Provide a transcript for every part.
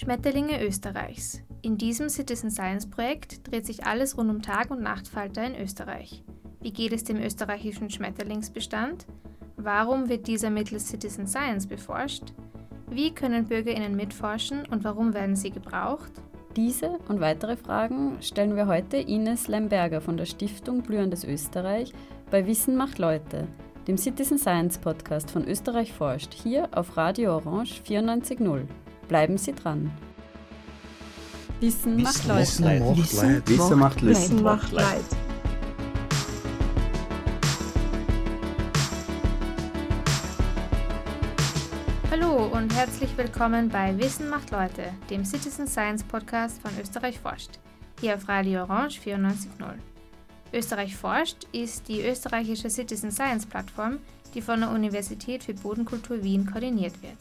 Schmetterlinge Österreichs. In diesem Citizen Science Projekt dreht sich alles rund um Tag- und Nachtfalter in Österreich. Wie geht es dem österreichischen Schmetterlingsbestand? Warum wird dieser mittels Citizen Science beforscht? Wie können BürgerInnen mitforschen und warum werden sie gebraucht? Diese und weitere Fragen stellen wir heute Ines Lemberger von der Stiftung Blühendes Österreich bei Wissen macht Leute, dem Citizen Science Podcast von Österreich forscht, hier auf Radio Orange 94.0. Bleiben Sie dran. Wissen, macht Leid. Wissen macht Leid. Wissen macht Leid. Hallo und herzlich willkommen bei Wissen macht Leute, dem Citizen Science Podcast von Österreich forscht, hier auf Radio Orange 94.0. Österreich forscht ist die österreichische Citizen Science Plattform, die von der Universität für Bodenkultur Wien koordiniert wird.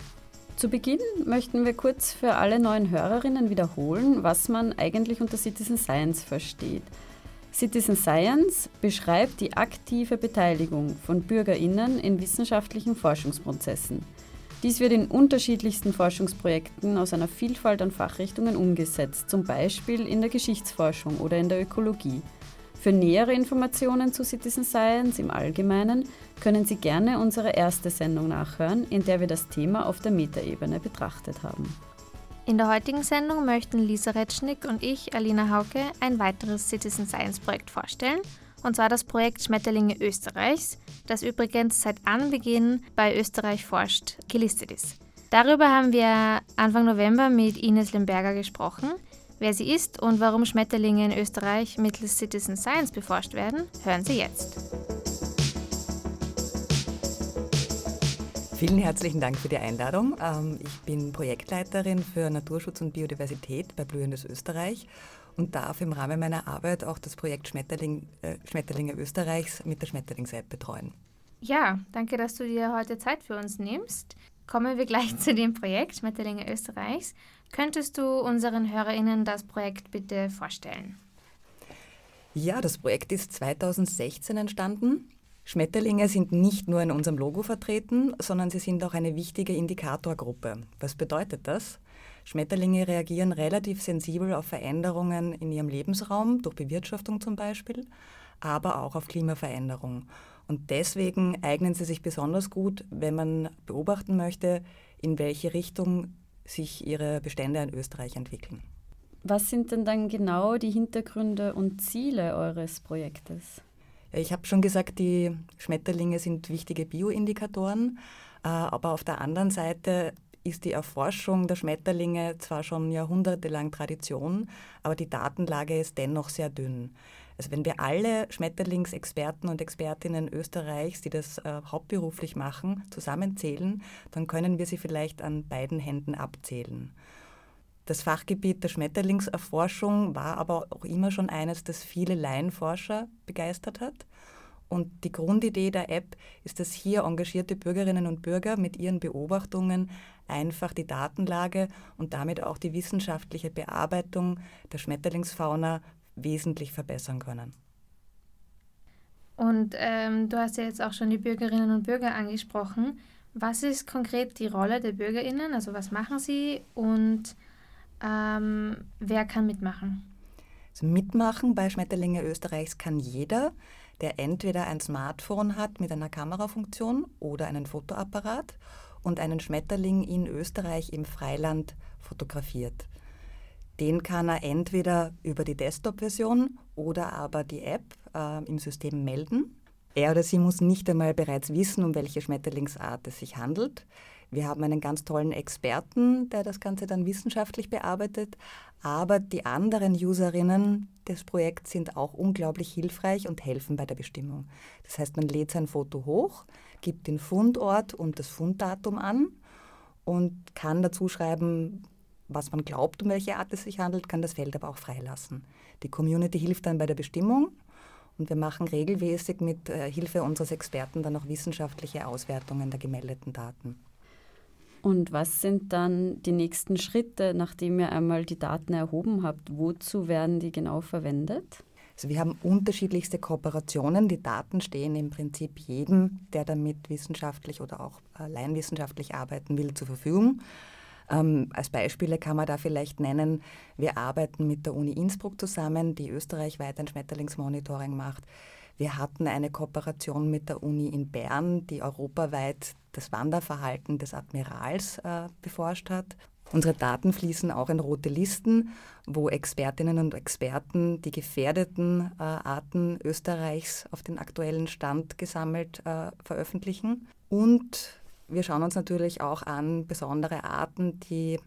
Zu Beginn möchten wir kurz für alle neuen Hörerinnen wiederholen, was man eigentlich unter Citizen Science versteht. Citizen Science beschreibt die aktive Beteiligung von Bürgerinnen in wissenschaftlichen Forschungsprozessen. Dies wird in unterschiedlichsten Forschungsprojekten aus einer Vielfalt an Fachrichtungen umgesetzt, zum Beispiel in der Geschichtsforschung oder in der Ökologie. Für nähere Informationen zu Citizen Science im Allgemeinen können Sie gerne unsere erste Sendung nachhören, in der wir das Thema auf der Metaebene betrachtet haben. In der heutigen Sendung möchten Lisa Retschnick und ich, Alina Hauke, ein weiteres Citizen Science Projekt vorstellen, und zwar das Projekt Schmetterlinge Österreichs, das übrigens seit Anbeginn bei Österreich forscht gelistet ist. Darüber haben wir Anfang November mit Ines Lemberger gesprochen. Wer sie ist und warum Schmetterlinge in Österreich mittels Citizen Science beforscht werden, hören Sie jetzt. Vielen herzlichen Dank für die Einladung. Ähm, ich bin Projektleiterin für Naturschutz und Biodiversität bei Blühendes Österreich und darf im Rahmen meiner Arbeit auch das Projekt Schmetterling, äh, Schmetterlinge Österreichs mit der Schmetterlings-App betreuen. Ja, danke, dass du dir heute Zeit für uns nimmst. Kommen wir gleich zu dem Projekt Schmetterlinge Österreichs. Könntest du unseren HörerInnen das Projekt bitte vorstellen? Ja, das Projekt ist 2016 entstanden. Schmetterlinge sind nicht nur in unserem Logo vertreten, sondern sie sind auch eine wichtige Indikatorgruppe. Was bedeutet das? Schmetterlinge reagieren relativ sensibel auf Veränderungen in ihrem Lebensraum, durch Bewirtschaftung zum Beispiel, aber auch auf Klimaveränderung. Und deswegen eignen sie sich besonders gut, wenn man beobachten möchte, in welche Richtung sich ihre Bestände in Österreich entwickeln. Was sind denn dann genau die Hintergründe und Ziele eures Projektes? Ich habe schon gesagt, die Schmetterlinge sind wichtige Bioindikatoren, äh, aber auf der anderen Seite ist die Erforschung der Schmetterlinge zwar schon jahrhundertelang Tradition, aber die Datenlage ist dennoch sehr dünn. Also wenn wir alle Schmetterlingsexperten und Expertinnen Österreichs, die das äh, hauptberuflich machen, zusammenzählen, dann können wir sie vielleicht an beiden Händen abzählen. Das Fachgebiet der Schmetterlingserforschung war aber auch immer schon eines, das viele Laienforscher begeistert hat. Und die Grundidee der App ist, dass hier engagierte Bürgerinnen und Bürger mit ihren Beobachtungen einfach die Datenlage und damit auch die wissenschaftliche Bearbeitung der Schmetterlingsfauna wesentlich verbessern können. Und ähm, du hast ja jetzt auch schon die Bürgerinnen und Bürger angesprochen. Was ist konkret die Rolle der Bürgerinnen? Also was machen sie und ähm, wer kann mitmachen? Also mitmachen bei Schmetterlinge Österreichs kann jeder, der entweder ein Smartphone hat mit einer Kamerafunktion oder einen Fotoapparat und einen Schmetterling in Österreich im Freiland fotografiert. Den kann er entweder über die Desktop-Version oder aber die App äh, im System melden. Er oder sie muss nicht einmal bereits wissen, um welche Schmetterlingsart es sich handelt. Wir haben einen ganz tollen Experten, der das Ganze dann wissenschaftlich bearbeitet. Aber die anderen Userinnen des Projekts sind auch unglaublich hilfreich und helfen bei der Bestimmung. Das heißt, man lädt sein Foto hoch, gibt den Fundort und das Funddatum an und kann dazu schreiben, was man glaubt, um welche Art es sich handelt, kann das Feld aber auch freilassen. Die Community hilft dann bei der Bestimmung und wir machen regelmäßig mit äh, Hilfe unseres Experten dann auch wissenschaftliche Auswertungen der gemeldeten Daten. Und was sind dann die nächsten Schritte, nachdem ihr einmal die Daten erhoben habt? Wozu werden die genau verwendet? Also wir haben unterschiedlichste Kooperationen. Die Daten stehen im Prinzip jedem, der damit wissenschaftlich oder auch laienwissenschaftlich arbeiten will, zur Verfügung. Ähm, als Beispiele kann man da vielleicht nennen, wir arbeiten mit der Uni Innsbruck zusammen, die österreichweit ein Schmetterlingsmonitoring macht. Wir hatten eine Kooperation mit der Uni in Bern, die europaweit das Wanderverhalten des Admirals äh, beforscht hat. Unsere Daten fließen auch in rote Listen, wo Expertinnen und Experten die gefährdeten äh, Arten Österreichs auf den aktuellen Stand gesammelt äh, veröffentlichen. Und wir schauen uns natürlich auch an besondere Arten, die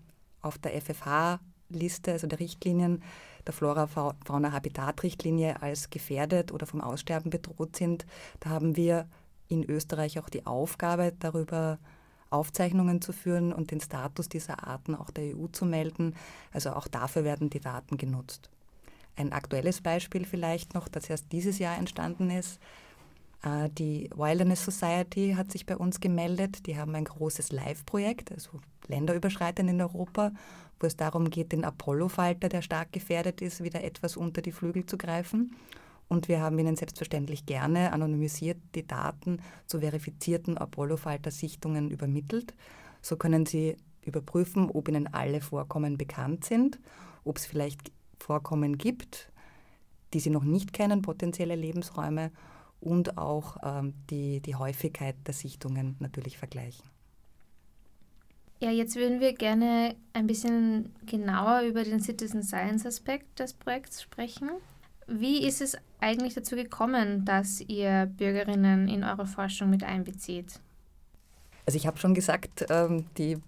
auf der FFH-Liste, also der Richtlinien der Flora-Fauna-Habitat-Richtlinie als gefährdet oder vom Aussterben bedroht sind. Da haben wir in Österreich auch die Aufgabe, darüber Aufzeichnungen zu führen und den Status dieser Arten auch der EU zu melden. Also auch dafür werden die Daten genutzt. Ein aktuelles Beispiel vielleicht noch, das erst dieses Jahr entstanden ist. Äh, die Wilderness Society hat sich bei uns gemeldet. Die haben ein großes Live-Projekt, also länderüberschreitend in Europa, wo es darum geht, den Apollo-Falter, der stark gefährdet ist, wieder etwas unter die Flügel zu greifen. Und wir haben Ihnen selbstverständlich gerne anonymisiert die Daten zu verifizierten Apollo-Falter-Sichtungen übermittelt. So können Sie überprüfen, ob Ihnen alle Vorkommen bekannt sind, ob es vielleicht Vorkommen gibt, die Sie noch nicht kennen, potenzielle Lebensräume und auch ähm, die, die Häufigkeit der Sichtungen natürlich vergleichen. Ja, jetzt würden wir gerne ein bisschen genauer über den Citizen Science Aspekt des Projekts sprechen. Wie ist es eigentlich dazu gekommen, dass ihr Bürgerinnen in eure Forschung mit einbezieht? Also ich habe schon gesagt, ähm, die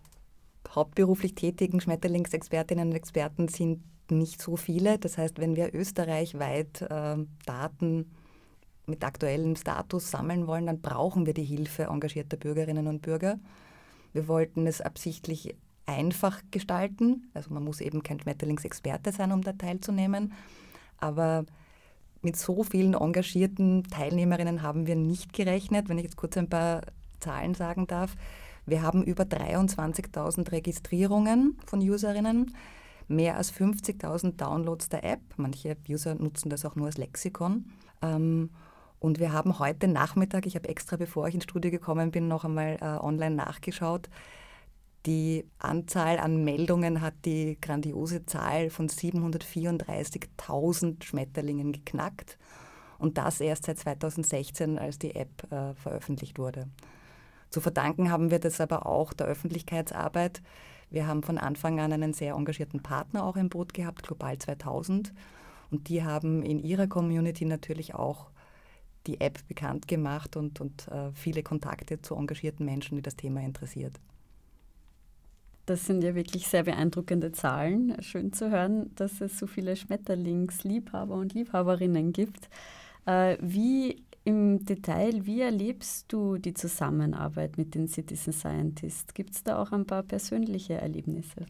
hauptberuflich tätigen Schmetterlingsexpertinnen und Experten sind nicht so viele. Das heißt, wenn wir österreichweit ähm, Daten mit aktuellem Status sammeln wollen, dann brauchen wir die Hilfe engagierter Bürgerinnen und Bürger. Wir wollten es absichtlich einfach gestalten. Also man muss eben kein Schmetterlingsexperte sein, um da teilzunehmen. Aber mit so vielen engagierten Teilnehmerinnen haben wir nicht gerechnet. Wenn ich jetzt kurz ein paar Zahlen sagen darf. Wir haben über 23.000 Registrierungen von Userinnen, mehr als 50.000 Downloads der App. Manche User nutzen das auch nur als Lexikon. Ähm, und wir haben heute Nachmittag, ich habe extra bevor ich ins Studio gekommen bin, noch einmal äh, online nachgeschaut, die Anzahl an Meldungen hat die grandiose Zahl von 734.000 Schmetterlingen geknackt. Und das erst seit 2016, als die App äh, veröffentlicht wurde. Zu verdanken haben wir das aber auch der Öffentlichkeitsarbeit. Wir haben von Anfang an einen sehr engagierten Partner auch im Boot gehabt, Global 2000. Und die haben in ihrer Community natürlich auch die App bekannt gemacht und, und äh, viele Kontakte zu engagierten Menschen, die das Thema interessiert. Das sind ja wirklich sehr beeindruckende Zahlen. Schön zu hören, dass es so viele Schmetterlingsliebhaber und Liebhaberinnen gibt. Äh, wie im Detail, wie erlebst du die Zusammenarbeit mit den Citizen Scientists? Gibt es da auch ein paar persönliche Erlebnisse?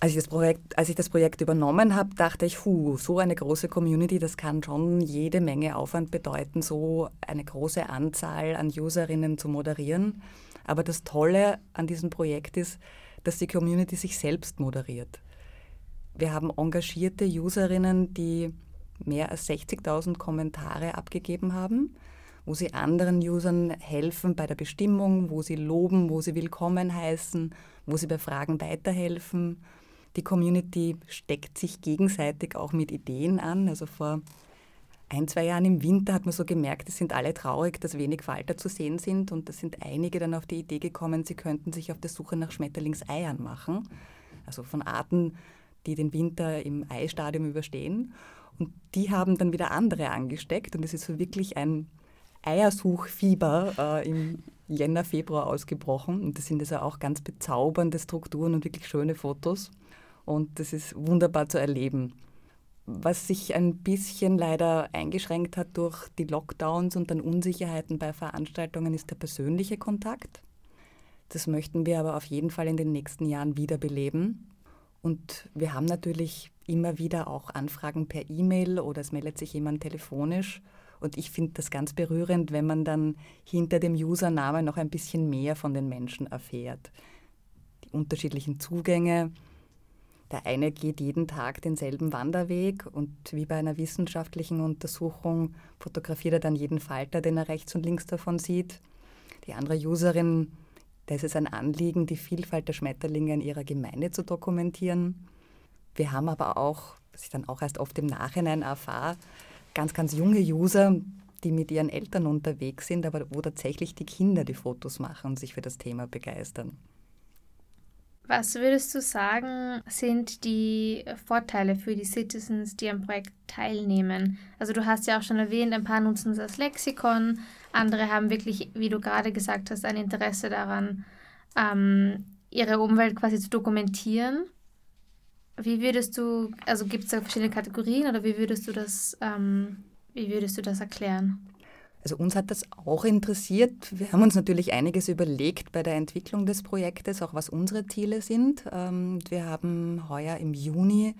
Als ich das Projekt, als ich das Projekt übernommen habe, dachte ich, hu, so eine große Community, das kann schon jede Menge Aufwand bedeuten, so eine große Anzahl an Userinnen zu moderieren. Aber das Tolle an diesem Projekt ist, dass die Community sich selbst moderiert. Wir haben engagierte Userinnen, die mehr als 60.000 Kommentare abgegeben haben, wo sie anderen Usern helfen bei der Bestimmung, wo sie loben, wo sie willkommen heißen, wo sie bei Fragen weiterhelfen. Die Community steckt sich gegenseitig auch mit Ideen an. Also vor ein, zwei Jahren im Winter hat man so gemerkt, es sind alle traurig, dass wenig Falter zu sehen sind. Und da sind einige dann auf die Idee gekommen, sie könnten sich auf der Suche nach Schmetterlingseiern machen. Also von Arten, die den Winter im Eistadium überstehen. Und die haben dann wieder andere angesteckt. Und es ist so wirklich ein Eiersuchfieber äh, im Jänner, Februar ausgebrochen. Und das sind also auch ganz bezaubernde Strukturen und wirklich schöne Fotos. Und das ist wunderbar zu erleben. Was sich ein bisschen leider eingeschränkt hat durch die Lockdowns und dann Unsicherheiten bei Veranstaltungen, ist der persönliche Kontakt. Das möchten wir aber auf jeden Fall in den nächsten Jahren wiederbeleben. Und wir haben natürlich immer wieder auch Anfragen per E-Mail oder es meldet sich jemand telefonisch. Und ich finde das ganz berührend, wenn man dann hinter dem Usernamen noch ein bisschen mehr von den Menschen erfährt. Die unterschiedlichen Zugänge, der eine geht jeden Tag denselben Wanderweg und wie bei einer wissenschaftlichen Untersuchung fotografiert er dann jeden Falter, den er rechts und links davon sieht. Die andere Userin Da ist ein Anliegen, die Vielfalt der Schmetterlinge in ihrer Gemeinde zu dokumentieren. Wir haben aber auch, was ich dann auch erst oft im Nachhinein erfahre, ganz, ganz junge User, die mit ihren Eltern unterwegs sind, aber wo tatsächlich die Kinder die Fotos machen und sich für das Thema begeistern. Was würdest du sagen, sind die Vorteile für die Citizens, die am Projekt teilnehmen? Also du hast ja auch schon erwähnt, ein paar nutzen als Lexikon, andere haben wirklich, wie du gerade gesagt hast, ein Interesse daran, ähm, ihre Umwelt quasi zu dokumentieren. Wie würdest du, also gibt es da verschiedene Kategorien oder wie würdest du das, ähm, wie würdest du das erklären? Also uns hat das auch interessiert. Wir haben uns natürlich einiges überlegt bei der Entwicklung des Projektes, auch was unsere Ziele sind. Ähm, wir haben heuer im Juni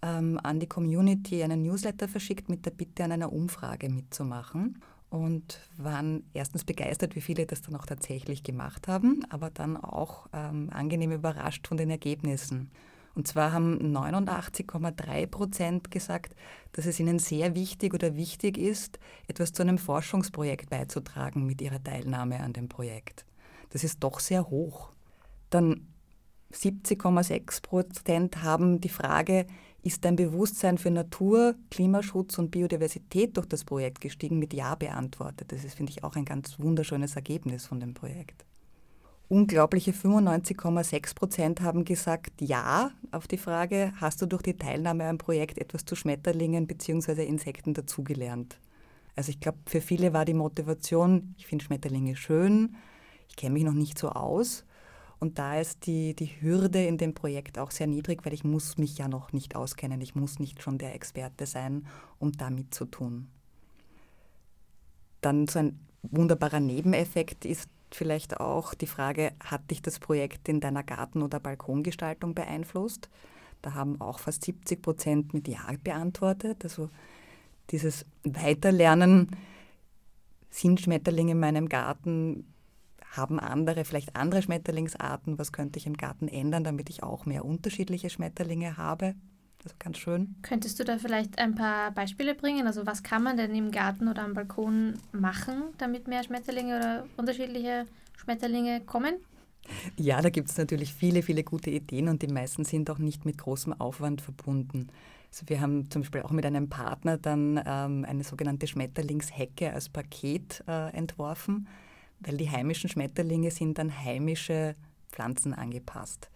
ähm, an die Community einen Newsletter verschickt mit der Bitte, an einer Umfrage mitzumachen und waren erstens begeistert, wie viele das dann auch tatsächlich gemacht haben, aber dann auch ähm, angenehm überrascht von den Ergebnissen. Und zwar haben 89,3 Prozent gesagt, dass es ihnen sehr wichtig oder wichtig ist, etwas zu einem Forschungsprojekt beizutragen mit ihrer Teilnahme an dem Projekt. Das ist doch sehr hoch. Dann 70,6 Prozent haben die Frage, ist dein Bewusstsein für Natur, Klimaschutz und Biodiversität durch das Projekt gestiegen, mit Ja beantwortet. Das ist, finde ich, auch ein ganz wunderschönes Ergebnis von dem Projekt. Unglaubliche 95,6 Prozent haben gesagt Ja auf die Frage, hast du durch die Teilnahme am Projekt etwas zu Schmetterlingen bzw. Insekten dazugelernt? Also ich glaube, für viele war die Motivation, ich finde Schmetterlinge schön, ich kenne mich noch nicht so aus. Und da ist die, die Hürde in dem Projekt auch sehr niedrig, weil ich muss mich ja noch nicht auskennen. Ich muss nicht schon der Experte sein, um da mitzutun. Dann so ein wunderbarer Nebeneffekt ist, vielleicht auch die Frage, hat dich das Projekt in deiner Garten- oder Balkongestaltung beeinflusst? Da haben auch fast 70 Prozent mit Ja beantwortet. Also dieses Weiterlernen, sind Schmetterlinge in meinem Garten, haben andere, vielleicht andere Schmetterlingsarten, was könnte ich im Garten ändern, damit ich auch mehr unterschiedliche Schmetterlinge habe? Also ganz schön. Könntest du da vielleicht ein paar Beispiele bringen? Also was kann man denn im Garten oder am Balkon machen, damit mehr Schmetterlinge oder unterschiedliche Schmetterlinge kommen? Ja, da gibt es natürlich viele, viele gute Ideen und die meisten sind auch nicht mit großem Aufwand verbunden. Also wir haben zum Beispiel auch mit einem Partner dann ähm, eine sogenannte Schmetterlingshecke als Paket äh, entworfen, weil die heimischen Schmetterlinge sind an heimische Pflanzen angepasst.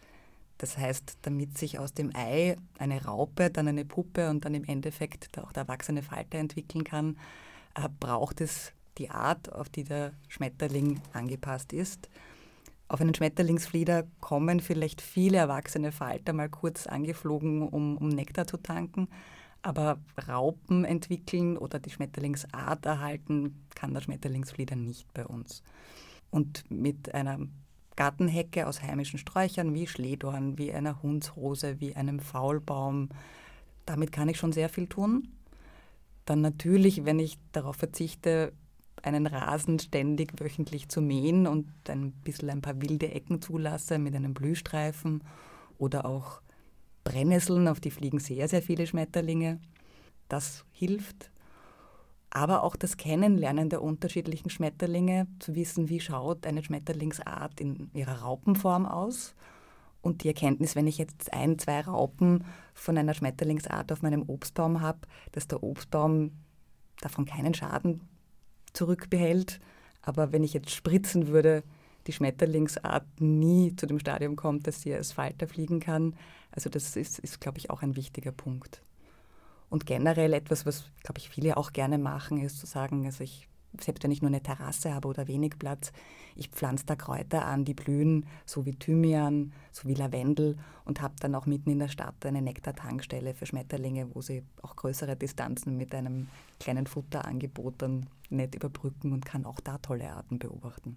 Das heißt, damit sich aus dem Ei eine Raupe, dann eine Puppe und dann im Endeffekt auch der erwachsene Falter entwickeln kann, äh, braucht es die Art, auf die der Schmetterling angepasst ist. Auf einen Schmetterlingsflieder kommen vielleicht viele erwachsene Falter mal kurz angeflogen, um, um Nektar zu tanken. Aber Raupen entwickeln oder die Schmetterlingsart erhalten kann der Schmetterlingsflieder nicht bei uns. Und mit einer Gartenhecke aus heimischen Sträuchern wie Schledorn, wie einer Hundsrose, wie einem Faulbaum. Damit kann ich schon sehr viel tun. Dann natürlich, wenn ich darauf verzichte, einen Rasen ständig wöchentlich zu mähen und ein bisschen ein paar wilde Ecken zulasse mit einem Blühstreifen oder auch Brennnesseln, auf die fliegen sehr, sehr viele Schmetterlinge. Das hilft aber auch das Kennenlernen der unterschiedlichen Schmetterlinge, zu wissen, wie schaut eine Schmetterlingsart in ihrer Raupenform aus. Und die Erkenntnis, wenn ich jetzt ein, zwei Raupen von einer Schmetterlingsart auf meinem Obstbaum habe, dass der Obstbaum davon keinen Schaden zurückbehält. Aber wenn ich jetzt spritzen würde, die Schmetterlingsart nie zu dem Stadium kommt, dass sie als Falter fliegen kann. Also das ist, ist glaube ich, auch ein wichtiger Punkt. Und generell etwas, was, glaube ich, viele auch gerne machen, ist zu sagen, also ich, selbst wenn ich nur eine Terrasse habe oder wenig Platz, ich pflanze da Kräuter an, die blühen, so wie Thymian, so wie Lavendel und habe dann auch mitten in der Stadt eine Nektartankstelle für Schmetterlinge, wo sie auch größere Distanzen mit einem kleinen Futterangebot dann nett überbrücken und kann auch da tolle Arten beobachten.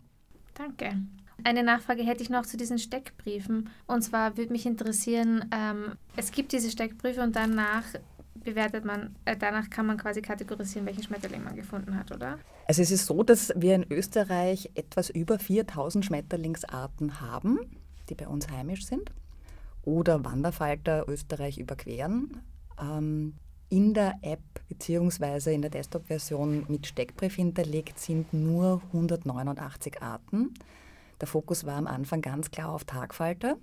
Danke. Eine Nachfrage hätte ich noch zu diesen Steckbriefen. Und zwar würde mich interessieren, ähm, es gibt diese Steckbriefe und danach bewertet man, äh, danach kann man quasi kategorisieren, welchen Schmetterling man gefunden hat, oder? Also es ist so, dass wir in Österreich etwas über 4000 Schmetterlingsarten haben, die bei uns heimisch sind oder Wanderfalter Österreich überqueren. Ähm, in der App bzw. in der Desktop-Version mit Steckbrief hinterlegt sind nur 189 Arten. Der Fokus war am Anfang ganz klar auf Tagfalter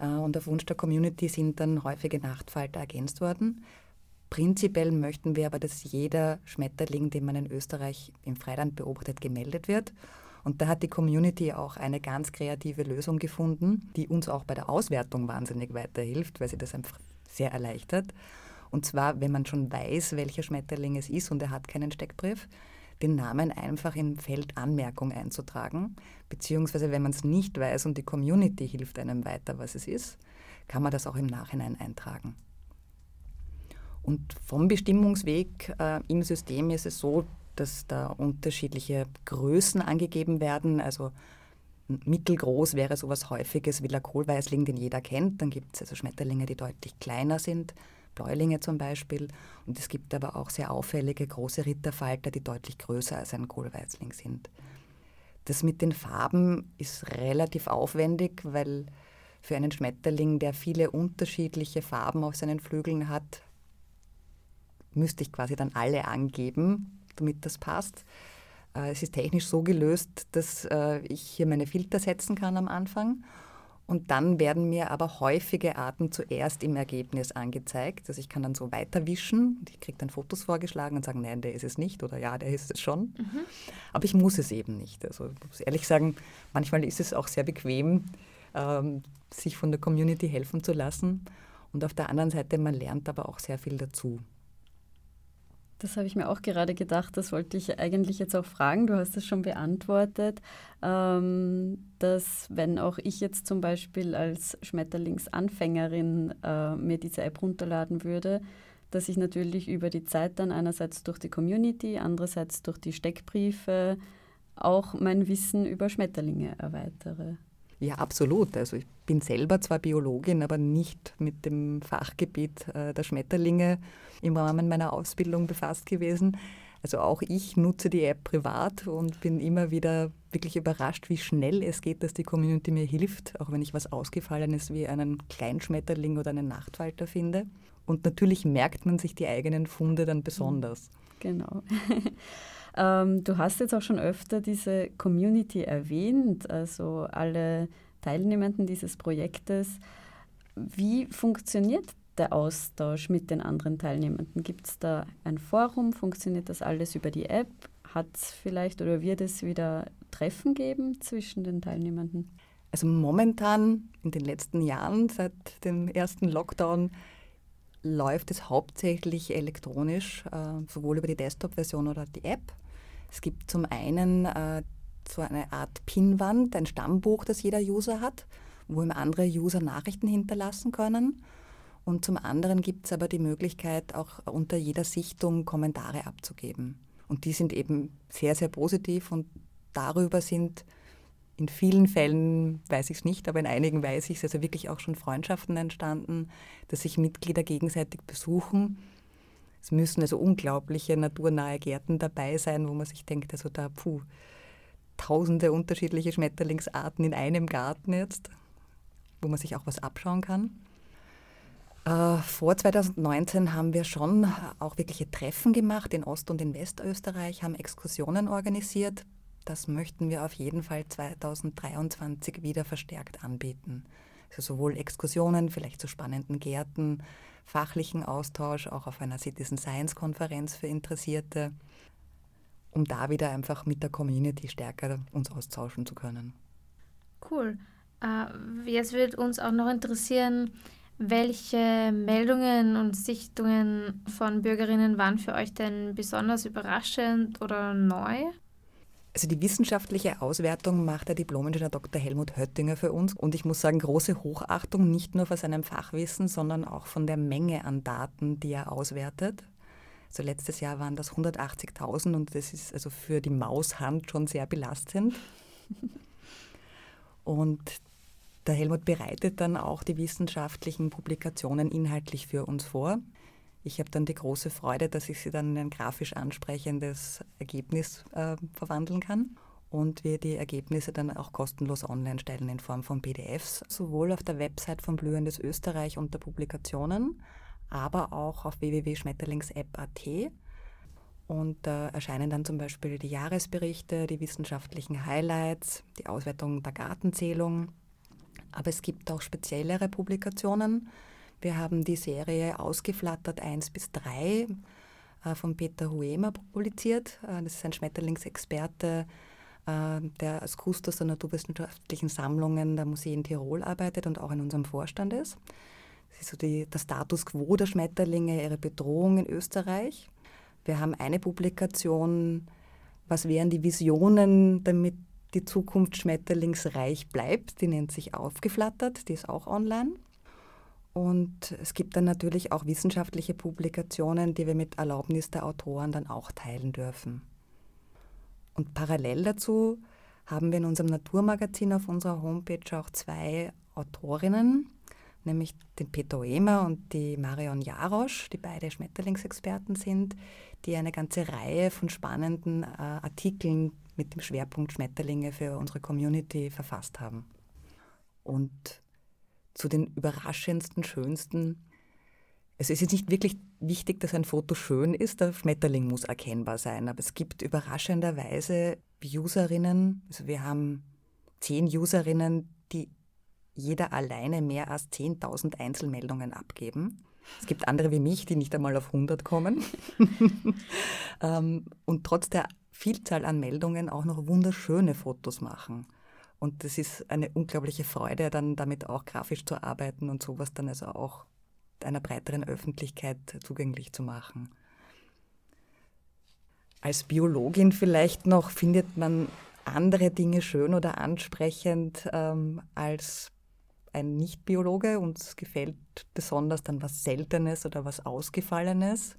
äh, und auf Wunsch der Community sind dann häufige Nachtfalter ergänzt worden. Prinzipiell möchten wir aber, dass jeder Schmetterling, den man in Österreich im Freiland beobachtet, gemeldet wird. Und da hat die Community auch eine ganz kreative Lösung gefunden, die uns auch bei der Auswertung wahnsinnig weiterhilft, weil sie das einfach sehr erleichtert. Und zwar, wenn man schon weiß, welcher Schmetterling es ist und er hat keinen Steckbrief, den Namen einfach im Feld Anmerkung einzutragen. Beziehungsweise, wenn man es nicht weiß und die Community hilft einem weiter, was es ist, kann man das auch im Nachhinein eintragen. Und vom Bestimmungsweg äh, im System ist es so, dass da unterschiedliche Größen angegeben werden. Also mittelgroß wäre sowas Häufiges wie der Kohlweißling, den jeder kennt. Dann gibt es also Schmetterlinge, die deutlich kleiner sind, Bläulinge zum Beispiel. Und es gibt aber auch sehr auffällige große Ritterfalter, die deutlich größer als ein Kohlweißling sind. Das mit den Farben ist relativ aufwendig, weil für einen Schmetterling, der viele unterschiedliche Farben auf seinen Flügeln hat, müsste ich quasi dann alle angeben, damit das passt. Äh, es ist technisch so gelöst, dass äh, ich hier meine Filter setzen kann am Anfang. Und dann werden mir aber häufige Arten zuerst im Ergebnis angezeigt. Also ich kann dann so weiterwischen. Ich kriege dann Fotos vorgeschlagen und sagen, nein, der ist es nicht oder ja, der ist es schon. Mhm. Aber ich muss es eben nicht. Also ich muss ehrlich sagen, manchmal ist es auch sehr bequem, ähm, sich von der Community helfen zu lassen. Und auf der anderen Seite, man lernt aber auch sehr viel dazu. Das habe ich mir auch gerade gedacht, das wollte ich eigentlich jetzt auch fragen. Du hast es schon beantwortet, ähm, dass wenn auch ich jetzt zum Beispiel als Schmetterlingsanfängerin äh, mir diese App runterladen würde, dass ich natürlich über die Zeit dann einerseits durch die Community, andererseits durch die Steckbriefe auch mein Wissen über Schmetterlinge erweitere. Ja, absolut. Also ich bin selber zwar Biologin, aber nicht mit dem Fachgebiet äh, der Schmetterlinge im Rahmen meiner Ausbildung befasst gewesen. Also auch ich nutze die App privat und bin immer wieder wirklich überrascht, wie schnell es geht, dass die Community mir hilft, auch wenn ich was Ausgefallenes wie einen Kleinschmetterling oder einen Nachtfalter finde. Und natürlich merkt man sich die eigenen Funde dann besonders. Genau. Ähm, du hast jetzt auch schon öfter diese Community erwähnt, also alle Teilnehmenden dieses Projektes. Wie funktioniert der Austausch mit den anderen Teilnehmenden? Gibt es da ein Forum? Funktioniert das alles über die App? Hat es vielleicht oder wird es wieder Treffen geben zwischen den Teilnehmenden? Also momentan in den letzten Jahren, seit dem ersten Lockdown, läuft es hauptsächlich elektronisch, äh, sowohl über die Desktop-Version oder die App. Es gibt zum einen äh, so eine Art Pinwand, ein Stammbuch, das jeder User hat, wo ihm andere User Nachrichten hinterlassen können. Und zum anderen gibt es aber die Möglichkeit, auch unter jeder Sichtung Kommentare abzugeben. Und die sind eben sehr, sehr positiv und darüber sind in vielen Fällen, weiß ich es nicht, aber in einigen weiß ich es, also wirklich auch schon Freundschaften entstanden, dass sich Mitglieder gegenseitig besuchen es müssen also unglaubliche naturnahe Gärten dabei sein, wo man sich denkt, also da, puh, tausende unterschiedliche Schmetterlingsarten in einem Garten jetzt, wo man sich auch was abschauen kann. Äh, vor 2019 haben wir schon auch wirkliche Treffen gemacht in Ost- und in Westösterreich, haben Exkursionen organisiert. Das möchten wir auf jeden Fall 2023 wieder verstärkt anbieten. Sowohl Exkursionen, vielleicht zu spannenden Gärten, fachlichen Austausch, auch auf einer Citizen Science Konferenz für Interessierte, um da wieder einfach mit der Community stärker uns austauschen zu können. Cool. Äh, jetzt wird uns auch noch interessieren, welche Meldungen und Sichtungen von Bürgerinnen waren für euch denn besonders überraschend oder neu? Also die wissenschaftliche Auswertung macht der Diplomingenieur Dr. Helmut Höttinger für uns und ich muss sagen, große Hochachtung nicht nur von seinem Fachwissen, sondern auch von der Menge an Daten, die er auswertet. Also letztes Jahr waren das 180.000 und das ist also für die Maushand schon sehr belastend. Und der Helmut bereitet dann auch die wissenschaftlichen Publikationen inhaltlich für uns vor. Ich habe dann die große Freude, dass ich sie dann in ein grafisch ansprechendes Ergebnis äh, verwandeln kann und wir die Ergebnisse dann auch kostenlos online stellen in Form von PDFs, sowohl auf der Website von Blühendes Österreich unter Publikationen, aber auch auf www.schmetterlingsapp.at. Und da erscheinen dann zum Beispiel die Jahresberichte, die wissenschaftlichen Highlights, die Auswertung der Gartenzählung. Aber es gibt auch speziellere Publikationen. Wir haben die Serie Ausgeflattert 1 bis 3 äh, von Peter Huemer publiziert. Äh, das ist ein Schmetterlingsexperte, äh, der als Kustos der naturwissenschaftlichen Sammlungen der Museen Tirol arbeitet und auch in unserem Vorstand ist. Das ist so die, der Status quo der Schmetterlinge, ihre Bedrohung in Österreich. Wir haben eine Publikation, was wären die Visionen, damit die Zukunft schmetterlingsreich bleibt. Die nennt sich Aufgeflattert, die ist auch online. Und es gibt dann natürlich auch wissenschaftliche Publikationen, die wir mit Erlaubnis der Autoren dann auch teilen dürfen. Und parallel dazu haben wir in unserem Naturmagazin auf unserer Homepage auch zwei Autorinnen, nämlich den Peter Oemer und die Marion Jarosch, die beide Schmetterlingsexperten sind, die eine ganze Reihe von spannenden äh, Artikeln mit dem Schwerpunkt Schmetterlinge für unsere Community verfasst haben. Und zu den überraschendsten, schönsten, es ist nicht wirklich wichtig, dass ein Foto schön ist, der Schmetterling muss erkennbar sein, aber es gibt überraschenderweise Userinnen, also wir haben zehn Userinnen, die jeder alleine mehr als 10.000 Einzelmeldungen abgeben. Es gibt andere wie mich, die nicht einmal auf 100 kommen. Ähm, und trotz der Vielzahl an Meldungen auch noch wunderschöne Fotos machen. Und das ist eine unglaubliche Freude, dann damit auch grafisch zu arbeiten und sowas dann also auch einer breiteren Öffentlichkeit zugänglich zu machen. Als Biologin vielleicht noch findet man andere Dinge schön oder ansprechend ähm, als ein Nicht-Biologe. Uns gefällt besonders dann was Seltenes oder was Ausgefallenes.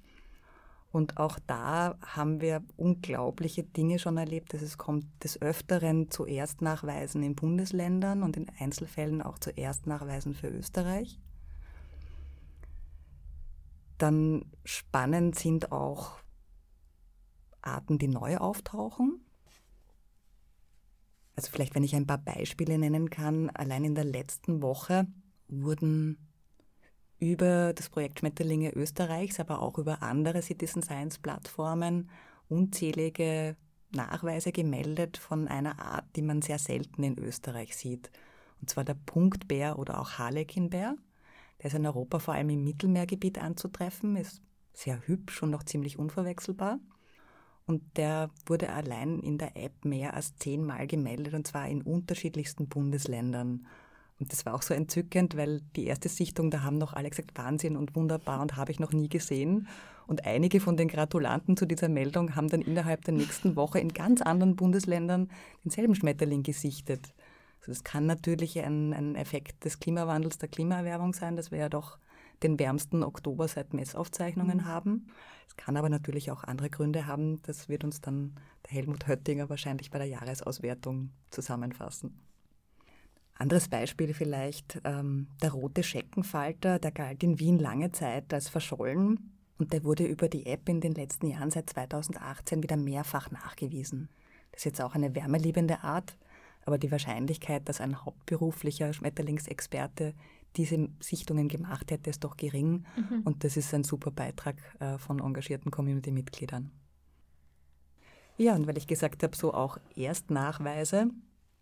Und auch da haben wir unglaubliche Dinge schon erlebt. Also es kommt des Öfteren zu Erstnachweisen in Bundesländern und in Einzelfällen auch zu Erstnachweisen für Österreich. Dann spannend sind auch Arten, die neu auftauchen. Also vielleicht, wenn ich ein paar Beispiele nennen kann, allein in der letzten Woche wurden über das Projekt Schmetterlinge Österreichs, aber auch über andere Citizen Science Plattformen unzählige Nachweise gemeldet von einer Art, die man sehr selten in Österreich sieht. Und zwar der Punktbär oder auch Harlekinbär. Der ist in Europa vor allem im Mittelmeergebiet anzutreffen, ist sehr hübsch und auch ziemlich unverwechselbar. Und der wurde allein in der App mehr als zehnmal gemeldet und zwar in unterschiedlichsten Bundesländern. Und das war auch so entzückend, weil die erste Sichtung, da haben noch alle gesagt, Wahnsinn und wunderbar und habe ich noch nie gesehen. Und einige von den Gratulanten zu dieser Meldung haben dann innerhalb der nächsten Woche in ganz anderen Bundesländern denselben Schmetterling gesichtet. Also das kann natürlich ein, ein Effekt des Klimawandels, der Klimaerwärmung sein, dass wir ja doch den wärmsten Oktober seit Messaufzeichnungen mhm. haben. Es kann aber natürlich auch andere Gründe haben. Das wird uns dann der Helmut Höttinger wahrscheinlich bei der Jahresauswertung zusammenfassen. Anderes Beispiel vielleicht, ähm, der rote Scheckenfalter, der galt in Wien lange Zeit als verschollen und der wurde über die App in den letzten Jahren seit 2018 wieder mehrfach nachgewiesen. Das ist jetzt auch eine wärmeliebende Art, aber die Wahrscheinlichkeit, dass ein hauptberuflicher Schmetterlingsexperte diese Sichtungen gemacht hätte, ist doch gering. Mhm. Und das ist ein super Beitrag äh, von engagierten Community-Mitgliedern. Ja, und weil ich gesagt habe, so auch Erstnachweise.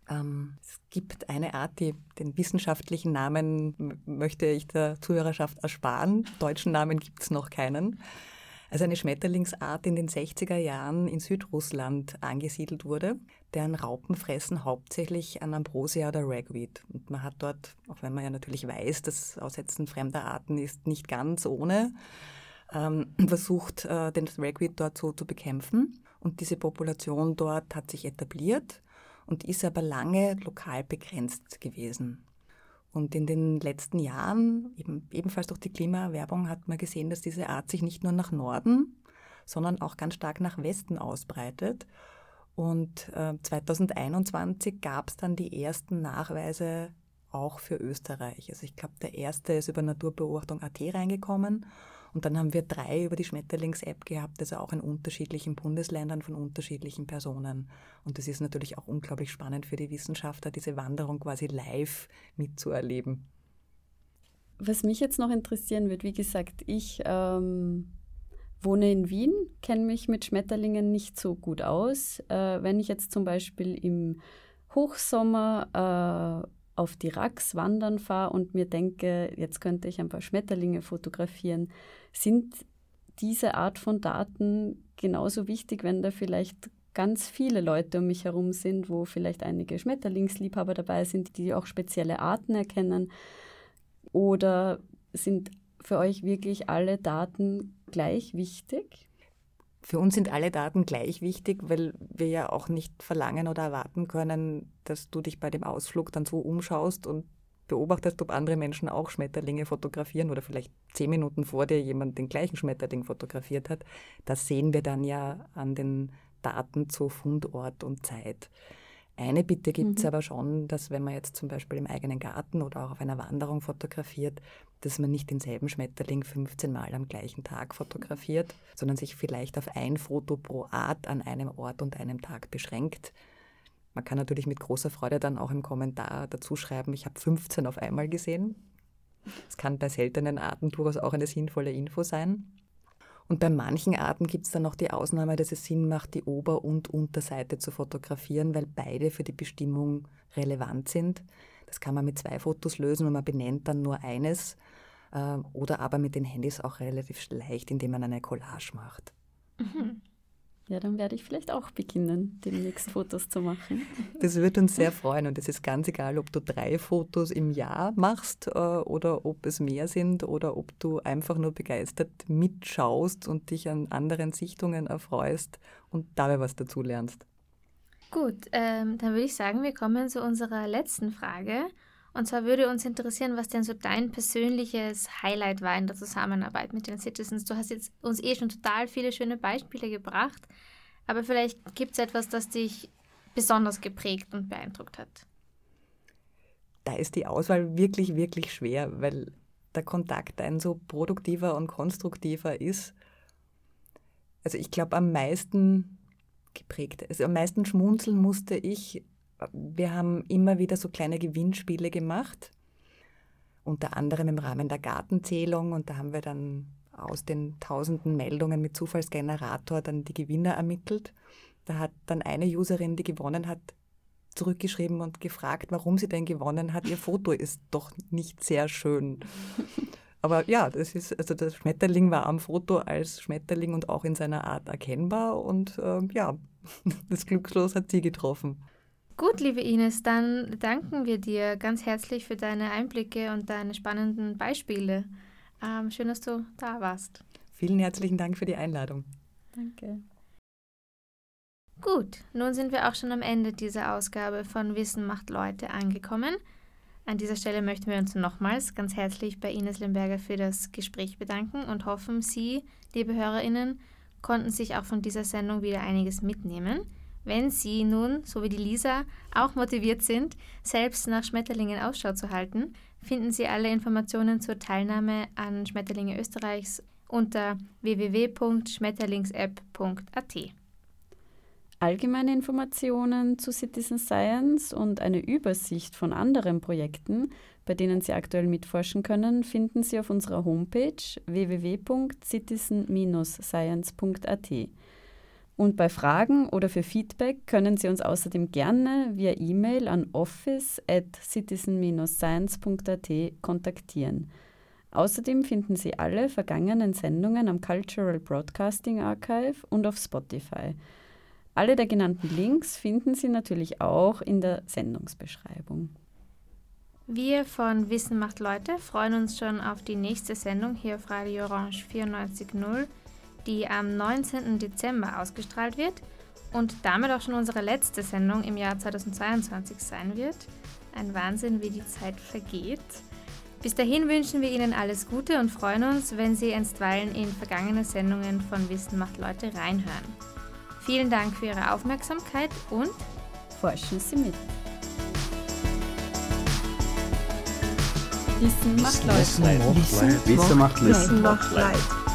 Ähm, es gibt eine Art, die, den wissenschaftlichen Namen möchte ich der Zuhörerschaft ersparen. Deutschen Namen gibt es noch keinen. Also eine Schmetterlingsart in den 60er Jahren in Südrussland angesiedelt wurde deren Raupen fressen hauptsächlich an Ambrosia oder Ragweed. Und man hat dort, auch wenn man ja natürlich weiß, das Aussetzen fremder Arten ist nicht ganz ohne, ähm, versucht, äh, den Ragweed dort so zu bekämpfen. Und diese Population dort hat sich etabliert und ist aber lange lokal begrenzt gewesen. Und in den letzten Jahren, eben, ebenfalls durch die Klimaerwerbung, hat man gesehen, dass diese Art sich nicht nur nach Norden, sondern auch ganz stark nach Westen ausbreitet und äh, 2021 gab es dann die ersten Nachweise auch für Österreich. Also ich glaube, der erste ist über Naturbeobachtung.at reingekommen und dann haben wir drei über die Schmetterlings-App gehabt, also auch in unterschiedlichen Bundesländern von unterschiedlichen Personen. Und das ist natürlich auch unglaublich spannend für die Wissenschaftler, diese Wanderung quasi live mitzuerleben. Was mich jetzt noch interessieren wird, wie gesagt, ich ähm, wohne in Wien, kenne mich mit Schmetterlingen nicht so gut aus. Äh, wenn ich jetzt zum Beispiel im Hochsommer äh, auf die Rax wandern fahre und mir denke, jetzt könnte ich ein paar Schmetterlinge fotografieren, sind diese Art von Daten genauso wichtig, wenn da vielleicht ganz viele Leute um mich herum sind, wo vielleicht einige Schmetterlingsliebhaber dabei sind, die auch spezielle Arten erkennen? Oder sind für euch wirklich alle Daten gleich wichtig? Für uns sind alle Daten gleich wichtig, weil wir ja auch nicht verlangen oder erwarten können, dass du dich bei dem Ausflug dann so umschaust und beobachtest, ob andere Menschen auch Schmetterlinge fotografieren oder vielleicht zehn Minuten vor dir jemand den gleichen Schmetterling fotografiert hat. Das sehen wir dann ja an den Daten zu Fundort und Zeit. Eine Bitte gibt es mhm. aber schon, dass wenn man jetzt zum Beispiel im eigenen Garten oder auch auf einer Wanderung fotografiert, dass man nicht denselben Schmetterling 15 Mal am gleichen Tag fotografiert, sondern sich vielleicht auf ein Foto pro Art an einem Ort und einem Tag beschränkt. Man kann natürlich mit großer Freude dann auch im Kommentar dazu schreiben, ich habe 15 auf einmal gesehen. Es kann bei seltenen Arten durchaus auch eine sinnvolle Info sein. Und bei manchen Arten gibt es dann noch die Ausnahme, dass es Sinn macht, die Ober- und Unterseite zu fotografieren, weil beide für die Bestimmung relevant sind. Das kann man mit zwei Fotos lösen und man benennt dann nur eines äh, oder aber mit den Handys auch relativ leicht, indem man eine Collage macht. Mhm. Ja, dann werde ich vielleicht auch beginnen, demnächst Fotos zu machen. Das wird uns sehr freuen und es ist ganz egal, ob du drei Fotos im Jahr machst äh, oder ob es mehr sind oder ob du einfach nur begeistert mitschaust und dich an anderen Sichtungen erfreust und dabei was dazu lernst. Gut, ähm, dann würde ich sagen, wir kommen zu unserer letzten Frage. Und zwar würde uns interessieren, was denn so dein persönliches Highlight war in der Zusammenarbeit mit den Citizens. Du hast jetzt uns eh schon total viele schöne Beispiele gebracht, aber vielleicht gibt es etwas, das dich besonders geprägt und beeindruckt hat. Da ist die Auswahl wirklich, wirklich schwer, weil der Kontakt ein so produktiver und konstruktiver ist. Also ich glaube, am meisten geprägt, also am meisten schmunzeln musste ich wir haben immer wieder so kleine Gewinnspiele gemacht, unter anderem im Rahmen der Gartenzählung und da haben wir dann aus den tausenden Meldungen mit Zufallsgenerator dann die Gewinner ermittelt. Da hat dann eine Userin, die gewonnen hat, zurückgeschrieben und gefragt, warum sie denn gewonnen hat. Ihr Foto ist doch nicht sehr schön. Aber ja, das ist, also das Schmetterling war am Foto als Schmetterling und auch in seiner Art erkennbar und äh, ja, das Glückslos hat sie getroffen. Gut, liebe Ines, dann danken wir dir ganz herzlich für deine Einblicke und deine spannenden Beispiele. Ähm, schön, dass du da warst. Vielen herzlichen Dank für die Einladung. Danke. Gut, nun sind wir auch schon am Ende dieser Ausgabe von Wissen macht Leute angekommen. An dieser Stelle möchten wir uns nochmals ganz herzlich bei Ines Lemberger für das Gespräch bedanken und hoffen, Sie, liebe HörerInnen, konnten sich auch von dieser Sendung wieder einiges mitnehmen. Wenn Sie nun, so wie die Lisa, auch motiviert sind, selbst nach Schmetterlingen Ausschau zu halten, finden Sie alle Informationen zur Teilnahme an Schmetterlinge Österreichs unter www.schmetterlingsapp.at. Allgemeine Informationen zu Citizen Science und eine Übersicht von anderen Projekten, bei denen Sie aktuell mitforschen können, finden Sie auf unserer Homepage www.citizen-science.at. Und bei Fragen oder für Feedback können Sie uns außerdem gerne via E-Mail an office at citizen-science.at kontaktieren. Außerdem finden Sie alle vergangenen Sendungen am Cultural Broadcasting Archive und auf Spotify. Alle der genannten Links finden Sie natürlich auch in der Sendungsbeschreibung. Wir von Wissen macht Leute freuen uns schon auf die nächste Sendung hier auf Radio Orange 94.0 die am 19. Dezember ausgestrahlt wird und damit auch schon unsere letzte Sendung im Jahr 2022 sein wird. Ein Wahnsinn, wie die Zeit vergeht. Bis dahin wünschen wir Ihnen alles Gute und freuen uns, wenn Sie einstweilen in vergangene Sendungen von Wissen macht Leute reinhören. Vielen Dank für Ihre Aufmerksamkeit und forschen Sie mit. Wissen macht Leute. Wissen macht Leute. Wissen macht Leute.